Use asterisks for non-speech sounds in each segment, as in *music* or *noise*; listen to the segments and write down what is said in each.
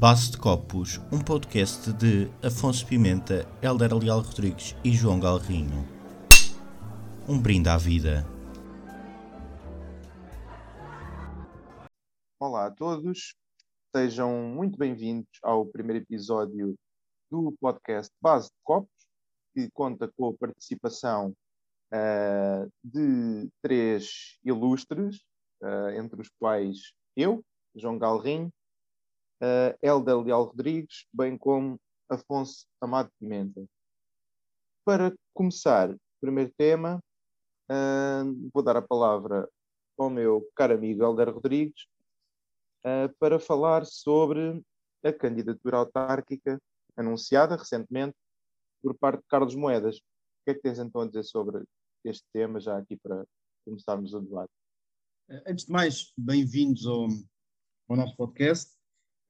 Base de Copos, um podcast de Afonso Pimenta, Helder Leal Rodrigues e João Galrinho. Um brinde à vida. Olá a todos, sejam muito bem-vindos ao primeiro episódio do podcast Base de Copos, que conta com a participação uh, de três ilustres, uh, entre os quais eu, João Galrinho, uh, Helder Leal Rodrigues, bem como Afonso Amado Pimenta. Para começar, o primeiro tema, uh, vou dar a palavra ao meu caro amigo Helder Rodrigues uh, para falar sobre a candidatura autárquica anunciada recentemente por parte de Carlos Moedas. O que é que tens então a dizer sobre este tema, já aqui para começarmos o debate? Antes de mais, bem-vindos ao, ao nosso podcast.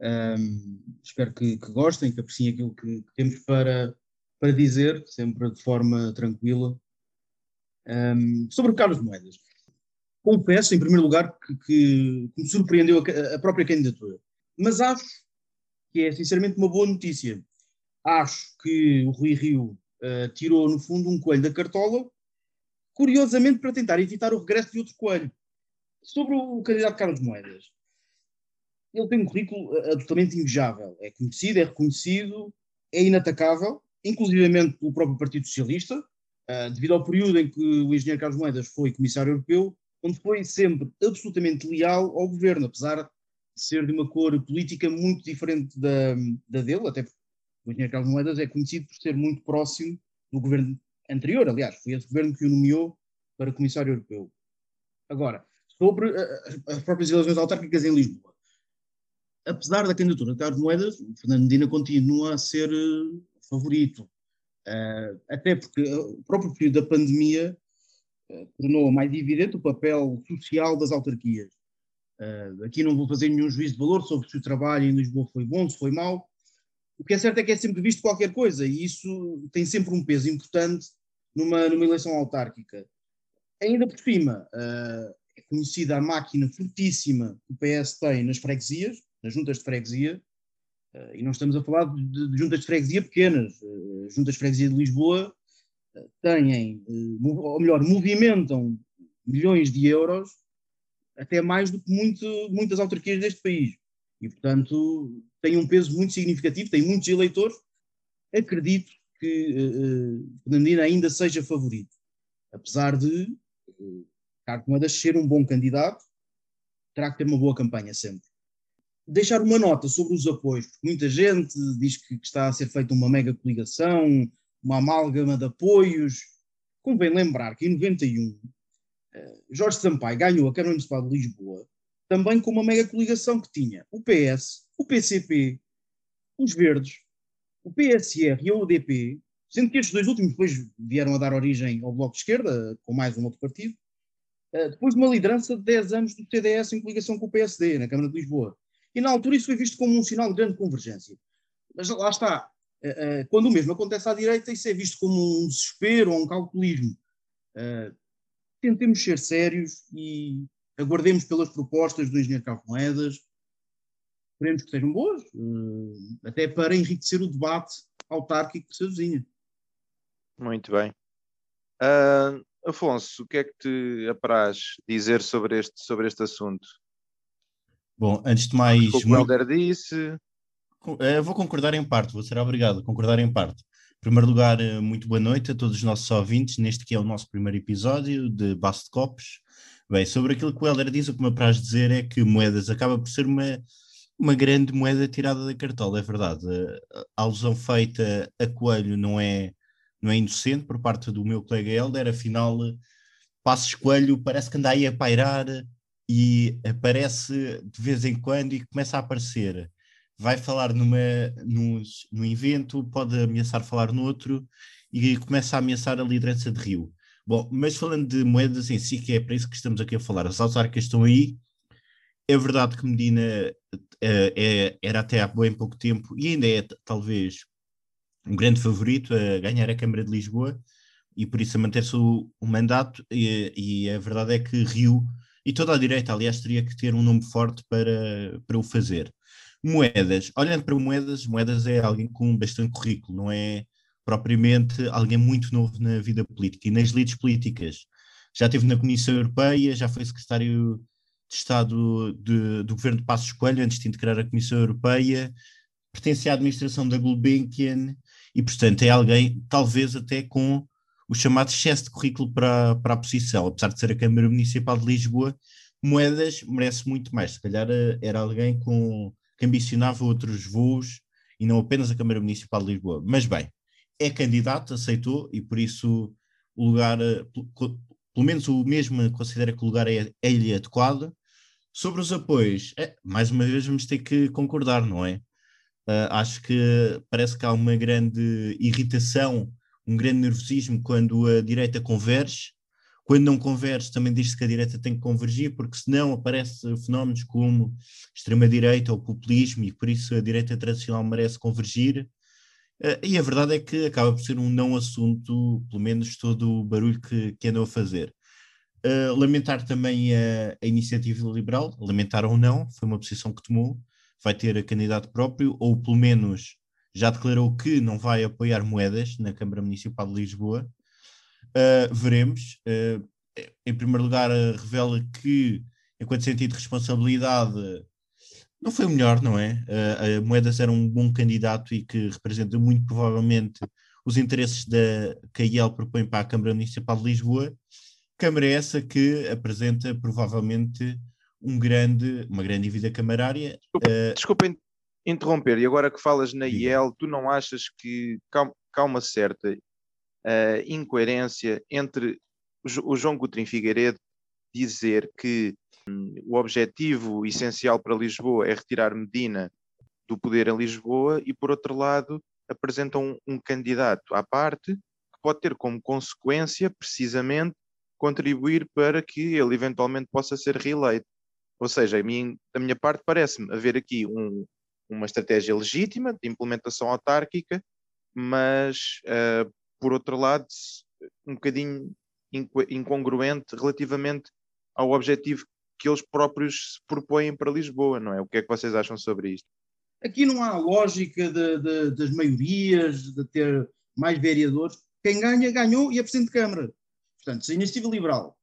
Um, espero que, que, gostem, que apreciem aquilo que, que, temos para, para dizer, sempre de forma tranquila. Um, sobre Carlos Moedas. Confesso, em primeiro lugar, que, que, me surpreendeu a, a, própria candidatura. Mas acho que é, sinceramente, uma boa notícia. Acho que o Rui Rio uh, tirou, no fundo, um coelho da cartola, curiosamente para tentar evitar o regresso de outro coelho. Sobre o candidato Carlos Moedas ele tem um currículo eh, absolutamente invejável. É conhecido, é reconhecido, é inatacável, inclusivamente pelo próprio Partido Socialista, uh, devido ao período em que o engenheiro Carlos Moedas foi comissário europeu, onde foi sempre absolutamente leal ao governo, apesar de ser de uma cor política muito diferente da, da dele, até porque o engenheiro Carlos Moedas é conhecido por ser muito próximo do governo anterior, aliás, foi esse governo que o nomeou para comissário europeu. Agora, sobre uh, as próprias eleições autárquicas em Lisboa apesar da candidatura de Carlos Moedas, Fernando Medina continua a ser uh, favorito. Uh, até porque o próprio período da pandemia uh, tornou mais evidente o papel social das autarquias. aqui não vou fazer nenhum juízo de valor sobre se o trabalho em Lisboa foi bom, se foi mau. O que é certo é que é sempre visto qualquer coisa e isso tem sempre um peso importante numa, numa eleição autárquica. Ainda por cima, é conhecida a máquina fortíssima que o PS tem nas freguesias, nas juntas de freguesia, uh, e não estamos a falar de, juntas de freguesia pequenas. Uh, juntas de freguesia de Lisboa têm, ou melhor, movimentam milhões de euros, até mais do que muito, muitas autarquias deste país. E, portanto, tem um peso muito significativo, tem muitos eleitores. Acredito que uh, Fernandina ainda seja favorito, apesar de uh, Carlos Moedas ser um bom candidato, terá que ter uma boa campanha sempre deixar uma nota sobre os apoios, porque muita gente diz que está a ser feita uma mega coligação, uma amálgama de apoios. Convém lembrar que em 91 eh, Jorge Sampaio ganhou a Câmara Municipal de Lisboa também com uma mega coligação que tinha o PS, o PCP, os Verdes, o PSR e a UDP, sendo que estes dois últimos depois vieram a dar origem ao Bloco de Esquerda, com mais um outro partido, eh, depois de uma liderança de 10 anos do CDS em coligação com o PSD, na Câmara de Lisboa. E na altura isso foi visto como um sinal de grande convergência. Mas lá está, eh, eh, quando o mesmo acontece à direita, isso é visto como um desespero ou um calculismo. Eh, tentemos ser sérios e aguardemos pelas propostas do engenheiro Carlos Moedas, esperemos que sejam boas, até para enriquecer o debate autárquico que se avizinha. Muito bem. Uh, Afonso, o que é que te apraz dizer sobre este, sobre este assunto? Bom, antes de mais. O que o Helder disse. Eu vou concordar em parte, vou ser obrigado a concordar em parte. Em primeiro lugar, eh, muito boa noite a todos os nossos ouvintes, neste que é o nosso primeiro episódio de Basto de Copos. Bem, sobre aquilo que o Helder diz, o que me apraz dizer é que moedas acaba por ser uma, uma grande moeda tirada da cartola, é verdade. A alusão feita a Coelho não é, não é inocente por parte do meu colega Helder, afinal, Passos Coelho parece que anda aí a pairar e aparece de vez em quando e começa a aparecer. Vai falar numa, num, num evento, pode ameaçar falar noutro e começa a ameaçar a liderança de Rio. Bom, mas falando de moedas em si, que é para isso que estamos aqui a falar, as autárquicas estão aí. É verdade que Medina uh, é, era até há bem pouco tempo e ainda é talvez um grande favorito a ganhar a Câmara de Lisboa e por isso a manter-se o, o, mandato. E, e a verdade é que Rio e toda a direita, aliás, teria que ter um nome forte para, para o fazer. Moedas, olhando para Moedas, Moedas é alguém com bastante currículo, não é propriamente alguém muito novo na vida política e nas lides políticas. Já esteve na Comissão Europeia, já foi secretário de Estado de, do governo de Passos Coelho antes de integrar a Comissão Europeia, pertence à administração da Gulbenkian e, portanto, é alguém, talvez até com o chamado excesso de currículo para, para a posição, apesar de ser a Câmara Municipal de Lisboa, Moedas merece muito mais. Se calhar eh, era alguém com, que ambicionava outros voos e não apenas a Câmara Municipal de Lisboa. Mas bem, é candidato, aceitou e por isso o lugar, eh, pelo menos o mesmo considera que o lugar é, é-lhe adequado. Sobre os apoios, é, mais uma vez vamos ter que concordar, não é? Uh, acho que parece que há uma grande irritação, um grande nervosismo quando a direita converge. Quando não converge, também diz-se que a direita tem que convergir, porque senão aparecem fenómenos como extrema-direita ou populismo, e por isso a direita tradicional merece convergir. Uh, e a verdade é que acaba por ser um não assunto, pelo menos todo o barulho que, que andam a fazer. Uh, lamentar também a, a, iniciativa liberal, lamentar ou não, foi uma posição que tomou, vai ter candidato próprio, ou pelo menos já declarou que não vai apoiar moedas na Câmara Municipal de Lisboa. Uh, veremos. Uh, em primeiro lugar, revela que, enquanto sentido de responsabilidade, não foi o melhor, não é? Uh, a Moedas era um bom candidato e que representa muito provavelmente os interesses da, que a IEL propõe para a Câmara Municipal de Lisboa Câmara é essa que apresenta provavelmente um grande, uma grande dívida camarária. Desculpa, uh... desculpa interromper, e agora que falas na IEL, tu não achas que há uma certa uh, incoerência entre o João Coutrinho Figueiredo dizer que um, o objetivo essencial para Lisboa é retirar Medina do poder em Lisboa e, por outro lado, apresentam um, um candidato à parte que pode ter como consequência, precisamente, contribuir para que ele eventualmente possa ser reeleito. Ou seja, mim, da minha parte, parece-me haver aqui um, uma estratégia legítima de implementação autárquica, mas, uh, por outro lado, um bocadinho incongruente relativamente ao objetivo que eles próprios se propõem para Lisboa, não é? O que é que vocês acham sobre isto? Aqui não há lógica de, de, das maiorias, de ter mais vereadores. Quem ganha, ganhou e é Presidente de Câmara. Portanto, se a iniciativa liberal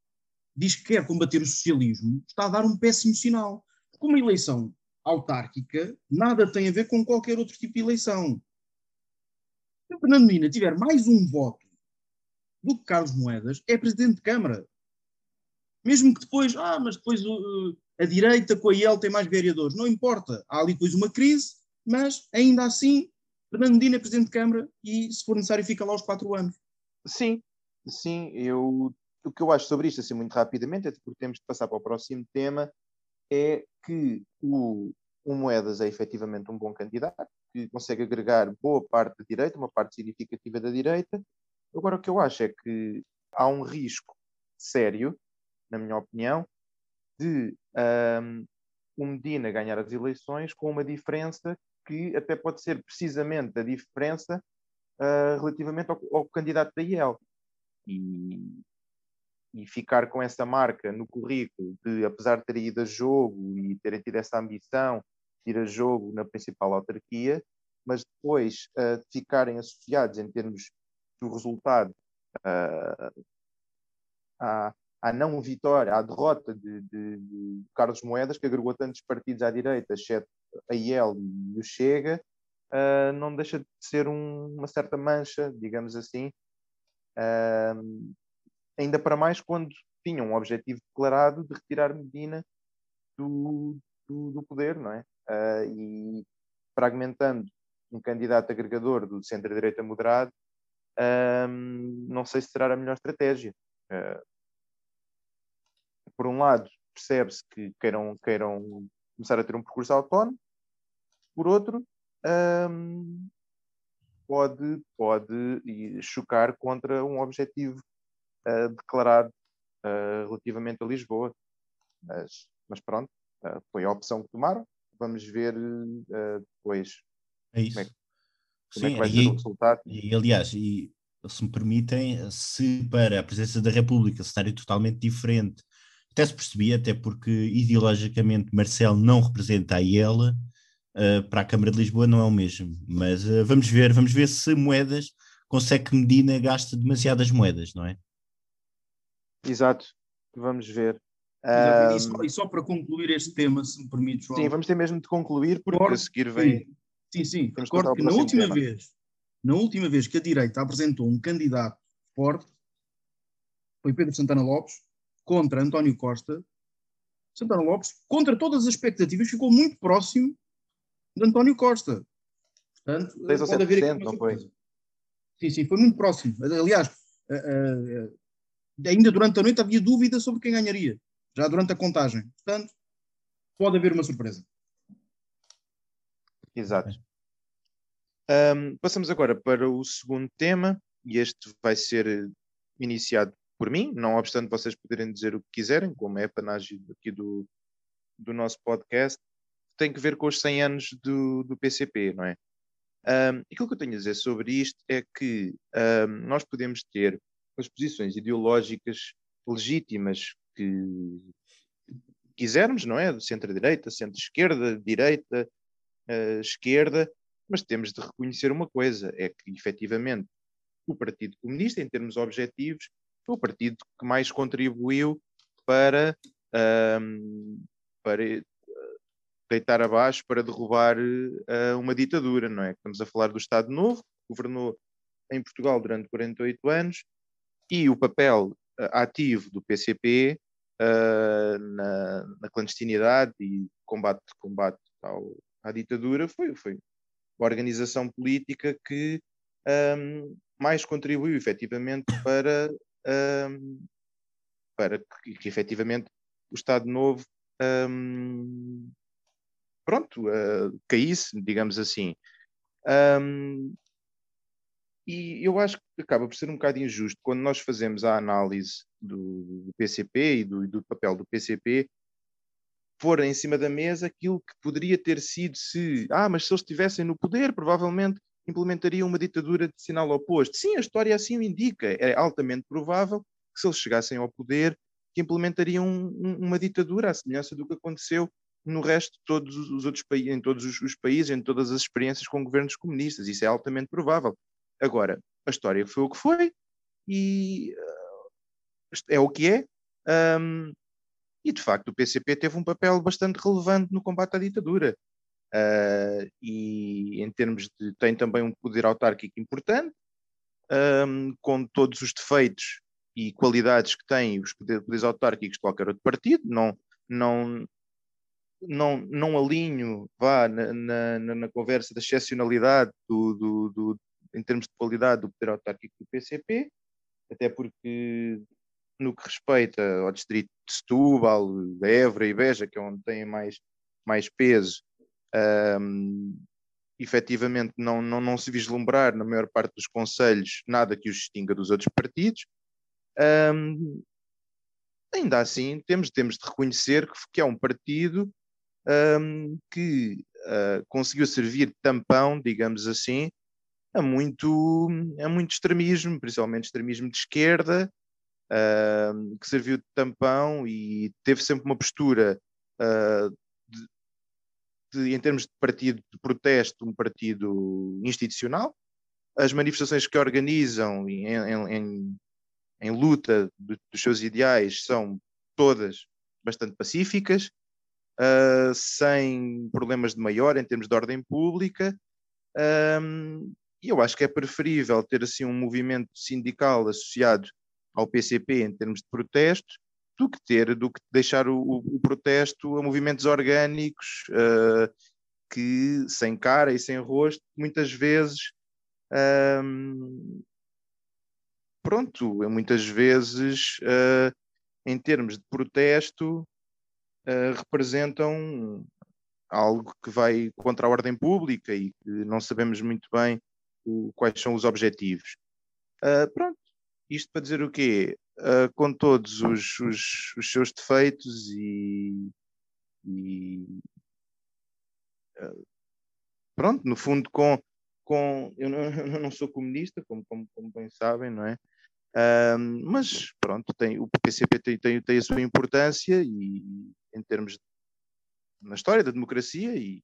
diz que quer combater o socialismo, está a dar um péssimo sinal. Porque uma eleição autárquica nada tem a ver com qualquer outro tipo de eleição. Se o Fernando Mina tiver mais um voto do que Carlos Moedas, é presidente de Câmara. Mesmo que depois, ah, mas depois uh, a direita com a IEL tem mais vereadores. Não importa. Há ali depois uma crise, mas ainda assim, Fernando Medina é presidente de Câmara e, se for necessário, fica lá os quatro anos. Sim, Sim, eu, o que eu acho sobre isto, assim, muito rapidamente, porque temos de passar para o próximo tema, é que o, o Moedas é efetivamente um bom candidato, que consegue agregar boa parte da direita, uma parte significativa da direita. Agora, o que eu acho é que há um risco sério, na minha opinião, de um, o Medina ganhar as eleições com uma diferença que até pode ser precisamente a diferença uh, relativamente ao, ao, candidato da IEL e, e ficar com essa marca no currículo de, apesar de ter ido a jogo e terem tido essa ambição de ir a jogo na principal autarquia, mas depois uh, ficarem associados em termos do resultado uh, à, à não vitória, à derrota de, de, de, Carlos Moedas, que agregou tantos partidos à direita, exceto a IEL e o Chega, uh, não deixa de ser um, uma certa mancha, digamos assim, ainda para mais quando tinham um objetivo declarado de retirar Medina do, do, do poder, não é? Uh, e fragmentando um candidato agregador do centro-direita moderado, não sei se será a melhor estratégia. Uh, por um lado, percebe-se que queiram, queiram começar a ter um percurso autónomo, por outro, um, pode, pode chocar contra um objetivo uh, declarado uh, relativamente a Lisboa. Mas, mas pronto, foi a opção que tomaram. Vamos ver depois é isso. como, é, como Sim, é que vai e, ser o resultado. E, aliás, e, se me permitem, se para a presença da República cenário totalmente diferente, até se percebia, até porque ideologicamente Marcelo não representa a IEL, uh, para a Câmara de Lisboa não é o mesmo. Mas uh, vamos ver, vamos ver se moedas consegue que Medina gasta demasiadas moedas, não é? Exato, vamos ver. Um... E, só, e, só, para concluir este tema, se me permite, João. Sim, vamos ter mesmo de concluir, porque a seguir vem. Sim, sim, recordo que na última tema. vez, na última vez que a direita apresentou um candidato forte, foi Pedro Santana Lopes, contra António Costa. Santana Lopes, contra todas as expectativas, ficou muito próximo de António Costa. Portanto, pode haver aqui não foi? Sim, sim, foi muito próximo. Aliás, uh, uh, ainda durante a noite havia dúvida sobre quem ganharia, já durante a contagem. Portanto, pode haver uma surpresa. Exato. Um, passamos agora para o segundo tema, e este vai ser iniciado por mim, não obstante vocês poderem dizer o que quiserem, como é a panagem aqui do, do nosso podcast, tem que ver com os 100 anos do, do PCP, não é? Um, aquilo que eu tenho a dizer sobre isto é que um, nós podemos ter as posições ideológicas legítimas que quisermos, não é? Centro-direita, centro-esquerda, direita, uh, esquerda, mas temos de reconhecer uma coisa: é que efetivamente o Partido Comunista, em termos objetivos, foi o partido que mais contribuiu para, um, para deitar abaixo, para derrubar uh, uma ditadura, não é? Estamos a falar do Estado Novo, que governou em Portugal durante 48 anos, e o papel ativo do PCP uh, na, na, clandestinidade e combate, combate ao, à ditadura foi, foi a organização política que um, mais contribuiu efetivamente para, um, para que, que efetivamente o Estado Novo um, pronto, uh, caísse, digamos assim. Um, e eu acho que acaba por ser um bocado injusto quando nós fazemos a análise do, do PCP e do, do, papel do PCP pôr em cima da mesa aquilo que poderia ter sido se, ah, mas se eles estivessem no poder, provavelmente implementariam uma ditadura de sinal oposto. Sim, a história assim o indica. É altamente provável que se eles chegassem ao poder, que implementariam um, um, uma ditadura à semelhança do que aconteceu no resto de todos os outros países, em todos os, países, em todas as experiências com governos comunistas. Isso é altamente provável. Agora, a história foi o que foi e uh, é o que é. Um, e de facto, o PCP teve um papel bastante relevante no combate à ditadura. Uh, e em termos de. tem também um poder autárquico importante, um, com todos os defeitos e qualidades que têm os poderes autárquicos de qualquer outro partido. Não, não, não, não alinho vá na, na, na conversa da excepcionalidade do, do, do, em termos de qualidade do poder autárquico do PCP, até porque no que respeita ao distrito de Setúbal, Évora e Beja, que é onde tem mais, mais peso, um, efetivamente não, não, não se vislumbrar na maior parte dos conselhos nada que os distinga dos outros partidos. Um, ainda assim, temos, temos de reconhecer que, que é um partido um, que uh, conseguiu servir de tampão, digamos assim, a muito, a muito extremismo, principalmente extremismo de esquerda, uh, que serviu de tampão e teve sempre uma postura uh, de, de, em termos de partido de protesto, um partido institucional. As manifestações que organizam em, em, em, luta dos seus ideais são todas bastante pacíficas uh, sem problemas de maior em termos de ordem pública. Um, e eu acho que é preferível ter assim um movimento sindical associado ao PCP em termos de protesto do que ter, do que deixar o, o protesto a movimentos orgânicos uh, que sem cara e sem rosto, muitas vezes um, pronto, muitas vezes uh, em termos de protesto uh, representam algo que vai contra a ordem pública e que não sabemos muito bem quais são os objetivos. Uh, pronto, isto para dizer o quê? Uh, com todos os, os, os, seus defeitos e, e pronto, no fundo com, com eu, não, *laughs* eu não sou comunista, como, como, como bem sabem, não é? mas pronto, tem, o PCP tem, tem, tem, a sua importância e em termos de, na história da democracia e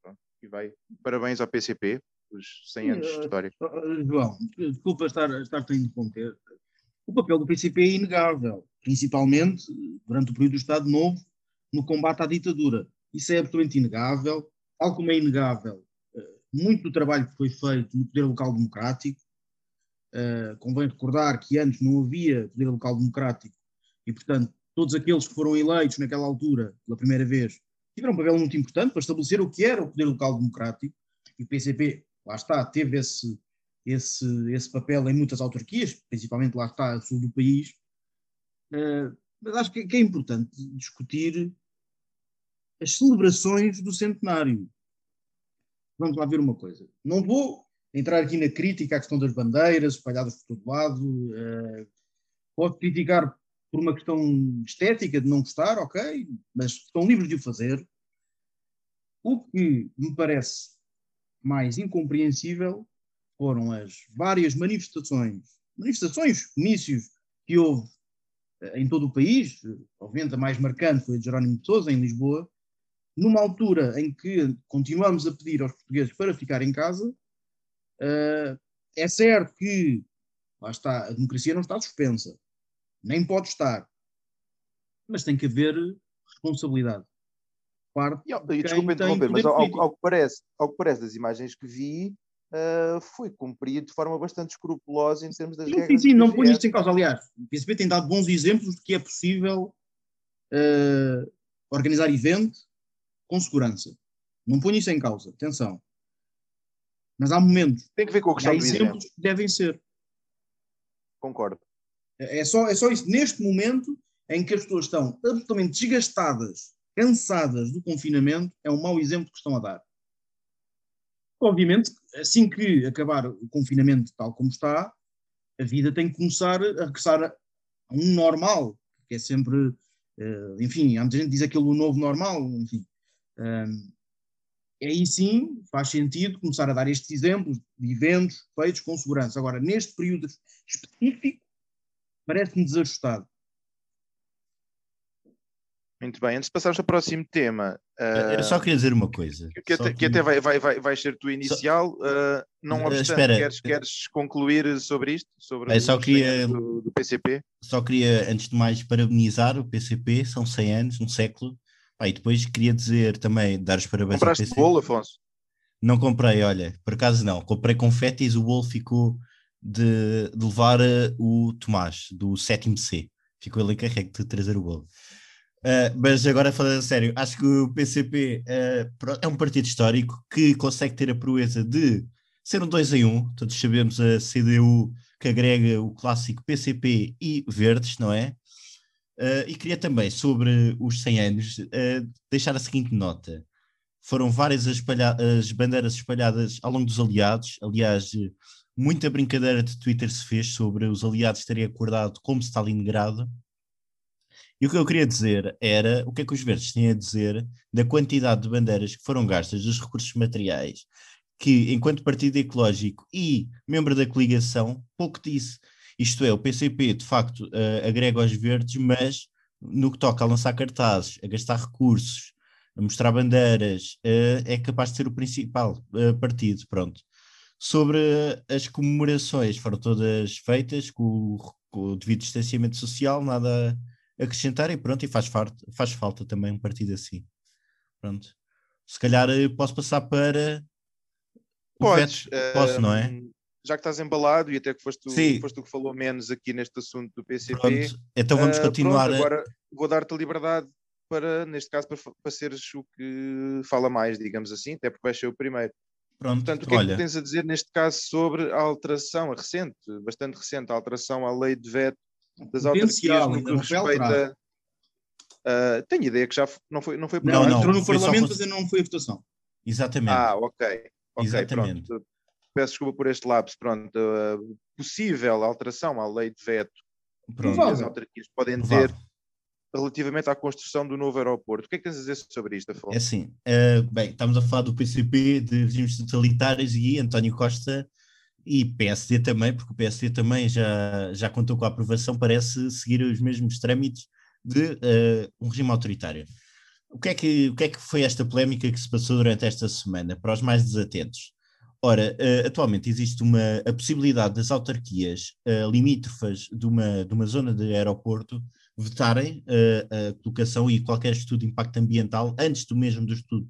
pronto, e vai. Parabéns ao PCP, os 100 anos de Eh, história. Uh, João, desculpa estar, estar-te a interromper. O papel do PCP é inegável, principalmente durante o período do Estado Novo, no combate à ditadura. Isso é absolutamente inegável, tal como é inegável muito do trabalho que foi feito no poder local democrático. Convém recordar que antes não havia poder local democrático e, portanto, todos aqueles que foram eleitos naquela altura, pela primeira vez, tiveram um papel muito importante para estabelecer o que era o poder local democrático. E o PCP, lá está, teve esse, esse, esse papel em muitas autarquias, principalmente lá está a sul do país. Uh, mas acho que, que, é importante discutir as celebrações do centenário. Vamos lá ver uma coisa. Não vou entrar aqui na crítica à questão das bandeiras espalhadas por todo lado. Uh, posso criticar por uma questão estética de não gostar, ok, mas estão livres de o fazer. O que me parece mais incompreensível foram as várias manifestações, manifestações, comícios que houve eh, em todo o país, obviamente a mais marcante foi a de Jerónimo de Sousa, em Lisboa, numa altura em que continuamos a pedir aos portugueses para ficar em casa, uh, é certo que, lá está, a democracia não está suspensa, nem pode estar, mas tem que haver responsabilidade. Parte e, desculpa interromper, mas ao, ao, que parece, ao que parece das imagens que vi, uh, foi cumprido de forma bastante escrupulosa em termos das sim, regras. Sim, sim, não ponho isto em causa. Aliás, o PSP tem dado bons exemplos de que é possível uh, organizar evento com segurança. Não ponho isso em causa, atenção. Mas há momentos. Tem que ver com a questão há exemplos que devem ser. Concordo. É só, é só isso. Neste momento em que as pessoas estão absolutamente desgastadas, cansadas do confinamento, é um mau exemplo que estão a dar. Obviamente, assim que acabar o confinamento tal como está, a vida tem que começar a regressar a um normal, que é sempre, enfim, há muita gente que diz aquilo novo normal, enfim. Aí sim faz sentido começar a dar estes exemplos de eventos feitos com segurança. Agora, neste período específico, parece-me desajustado. Muito bem, antes de passarmos ao próximo tema. Uh, eu só queria dizer uma coisa. Que, até, que... que até vai, vai, vai, vai ser tu inicial. Só... Uh, não obstante, Espera. Queres, queres concluir sobre isto? Sobre eu só queria, do, do, PCP? Só queria, antes de mais, parabenizar o PCP, são 100 anos, um século. Ah, e depois queria dizer também, dar os parabéns Compraste ao PCP. bolo, Afonso? Não comprei, olha, por acaso não. Comprei confetes, o bolo ficou de, de levar o Tomás, do sétimo C. Ficou ele encarregue de trazer o bolo. Uh, mas agora falando sério, acho que o PCP uh, é um partido histórico que consegue ter a proeza de ser um 2 em 1. Um. Todos sabemos a CDU que agrega o clássico PCP e Verdes, não é? Uh, e queria também, sobre os 100 anos, deixar a seguinte nota. Foram várias as, as bandeiras espalhadas ao longo dos aliados. Aliás, muita brincadeira de Twitter se fez sobre os aliados terem acordado como Stalingrado. E o que eu queria dizer era o que é que os verdes têm a dizer da quantidade de bandeiras que foram gastas, dos recursos materiais, que, enquanto partido ecológico e membro da coligação, pouco disse. Isto é, o PCP de facto uh, agrega aos verdes, mas no que toca a lançar cartazes, a gastar recursos, a mostrar bandeiras, uh, é capaz de ser o principal uh, partido. Pronto. Sobre as comemorações, foram todas feitas com com o devido distanciamento social, nada acrescentar e pronto, e faz, farto, faz falta também um partido assim. Pronto. Se calhar posso passar para. Podes. Veto. Posso, uh, não é? Já que estás embalado e até que foste tu, foste tu que falou menos aqui neste assunto do PCP. Pronto. Então vamos continuar. Uh, pronto, agora vou dar-te a liberdade para, neste caso, para, para seres o que fala mais, digamos assim, até porque vais ser o primeiro. Pronto, Portanto, o que olha. é que tens a dizer neste caso sobre a alteração, a recente, bastante recente, a alteração à lei de veto das autarquias no que respeita. Uh, tenho ideia que já não foi. Não, foi não, não, entrou no Parlamento, mas não foi a votação. Exatamente. Ah, ok. okay Exatamente. Pronto. Peço desculpa por este lapso. Pronto, uh, possível alteração à lei de veto Pronto. que as autarquias podem ter relativamente à construção do novo aeroporto. O que é que tens a dizer sobre isto, Afonso? É assim, uh, bem, estamos a falar do PCP, de regimes totalitários e António Costa e PSD também, porque o PSD também já, já contou com a aprovação, parece seguir os mesmos trâmites de uh, um regime autoritário. o que, é que, o que é que foi esta polémica que se passou durante esta semana, para os mais desatentos? Ora, uh, atualmente existe uma, a possibilidade das autarquias uh, limítrofas de uma, de uma zona de aeroporto vetarem uh, a colocação e qualquer estudo de impacto ambiental antes do mesmo do estudo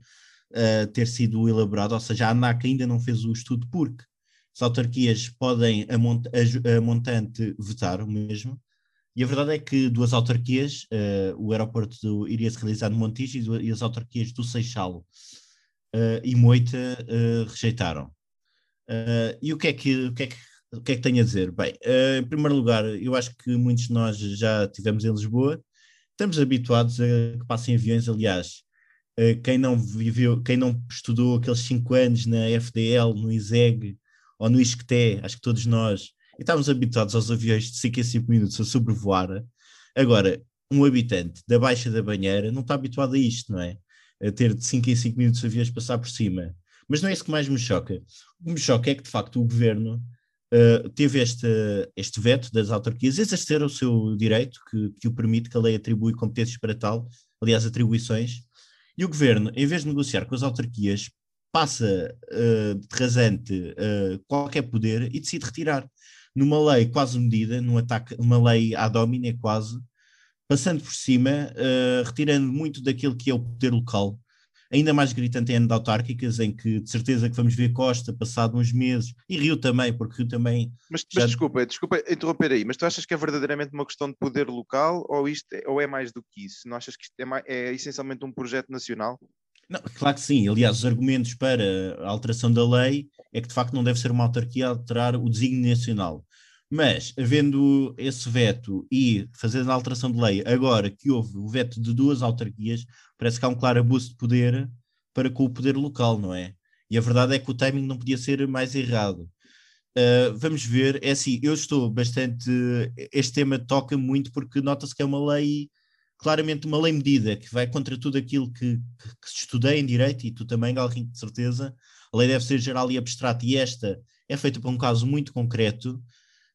ter sido elaborado, ou seja, a ANAC ainda não fez o estudo porque as autarquias podem, a, mont a, a montante, vetar o mesmo, e a verdade é que duas autarquias, uh, o aeroporto do, iria se realizar no Montijo e, as autarquias do Seixal uh, e Moita uh, rejeitaram. e o que, é que, o, que é que, o que é que tenho a dizer? Bem, em primeiro lugar, eu acho que muitos de nós já tivemos em Lisboa, estamos habituados a que passem aviões, aliás, quem não viveu, quem não estudou aqueles cinco anos na FDL, no ISEG ou no ISCTE, acho que todos nós e estávamos habituados aos aviões de 5 em 5 minutos a sobrevoar. Agora, um habitante da Baixa da Banheira não está habituado a isto, não é? A ter de 5 em 5 minutos aviões passar por cima. Mas não é isso que mais me choca. O que me choca é que, de facto, o governo uh, teve este, este veto das autarquias, exercer o seu direito, que, que o permite, que a lei atribui competências para tal, aliás, atribuições, e o governo, em vez de negociar com as autarquias, passa uh, de rasante uh, qualquer poder e decide retirar numa lei quase medida, num ataque, uma lei à domina quase, passando por cima, uh, retirando muito daquilo que é o poder local, ainda mais gritante em autárquicas, em que de certeza que vamos ver Costa passado uns meses, e Rio também, porque Rio também... Mas, já... mas desculpa, desculpa interromper aí, mas tu achas que é verdadeiramente uma questão de poder local ou, isto é, ou é mais do que isso? Não achas que isto é, mais, é essencialmente um projeto nacional? Não, claro que sim. Aliás, os argumentos para a alteração da lei é que de facto não deve ser uma autarquia a alterar o desígnio nacional. Mas, havendo esse veto e fazendo a alteração de lei, agora que houve o veto de duas autarquias, parece que há um claro abuso de poder para com o poder local, não é? E a verdade é que o timing não podia ser mais errado. Uh, vamos ver, é assim, eu estou bastante. Este tema toca muito porque nota-se que é uma lei, claramente uma lei medida, que vai contra tudo aquilo que, que, que estudei em direito e tu também, Galrinho, de certeza. A lei deve ser geral e abstrata, e esta é feita para um caso muito concreto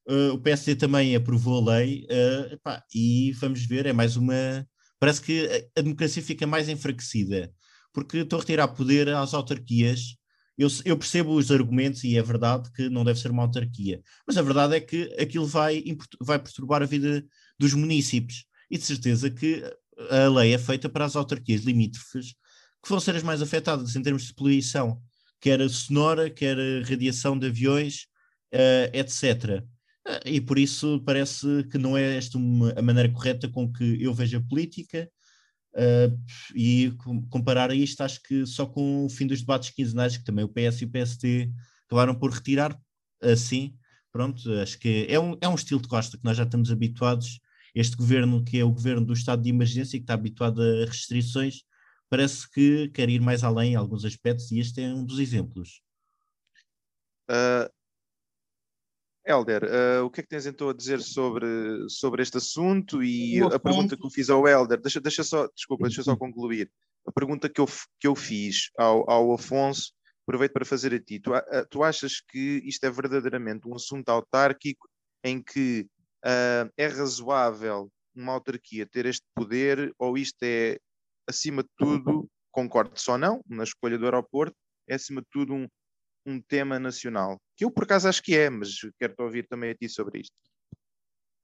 Uh, o PSD também aprovou a lei uh, epá, e vamos ver, é mais uma. Parece que a democracia fica mais enfraquecida, porque estão a retirar poder às autarquias. Eu, eu, percebo os argumentos e é verdade que não deve ser uma autarquia, mas a verdade é que aquilo vai, vai perturbar a vida dos municípios e de certeza que a lei é feita para as autarquias limítrofes que vão ser as mais afetadas em termos de poluição, quer a sonora, quer a radiação de aviões, uh, etc. E por isso parece que não é esta uma, a maneira correta com que eu vejo a política. Uh, e comparar a isto, acho que só com o fim dos debates quinzenais, que também o PS e o PST acabaram por retirar, assim, pronto, acho que é um, é um estilo de Costa que nós já estamos habituados. Este governo, que é o governo do estado de emergência, que está habituado a restrições, parece que quer ir mais além em alguns aspectos, e este é um dos exemplos. Uh, Helder, uh, o que é que tens então a dizer sobre, sobre este assunto e a pergunta que eu fiz ao Helder, deixa, deixa só, desculpa, deixa só uhum. concluir. A pergunta que eu, que eu fiz ao, ao Afonso, aproveito para fazer a ti. Tu, tu achas que isto é verdadeiramente um assunto autárquico em que uh, é razoável uma autarquia ter este poder ou isto é, acima de tudo, concordo só não, na escolha do aeroporto, é acima de tudo um, um tema nacional? Que eu por acaso acho que é, mas quero-te ouvir também a ti sobre isto.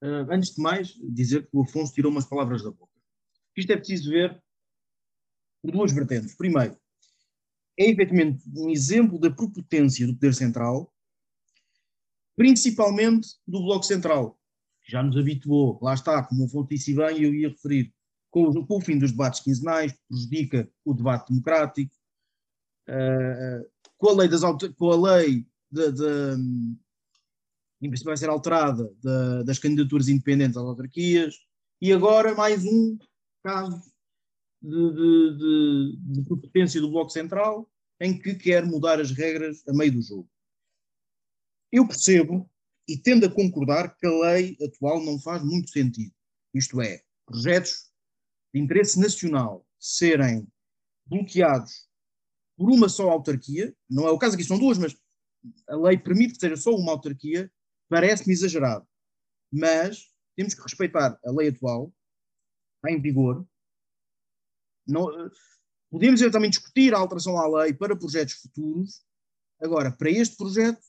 Uh, antes de mais, dizer que o Afonso tirou umas palavras da boca. Isto é preciso ver por duas vertentes. Primeiro, é efetivamente um exemplo da propotência do poder central, principalmente do Bloco Central, já nos habituou, lá está, como o Afonso disse bem, eu ia referir, com o, com o fim dos debates quinzenais, prejudica o debate democrático, uh, com a lei, das, com a lei de, de, vai ser alterada de, das candidaturas independentes às autarquias, e agora mais um caso de, de, de, do Bloco Central em que quer mudar as regras a meio do jogo. Eu percebo e tendo a concordar que a lei atual não faz muito sentido. Isto é, projetos de interesse nacional serem bloqueados por uma só autarquia, não é o caso aqui, são duas, mas a lei permite que seja só uma autarquia, parece-me exagerado. Mas temos que respeitar a lei atual, está em vigor, Não, podemos eventualmente discutir a alteração à lei para projetos futuros. Agora, para este projeto,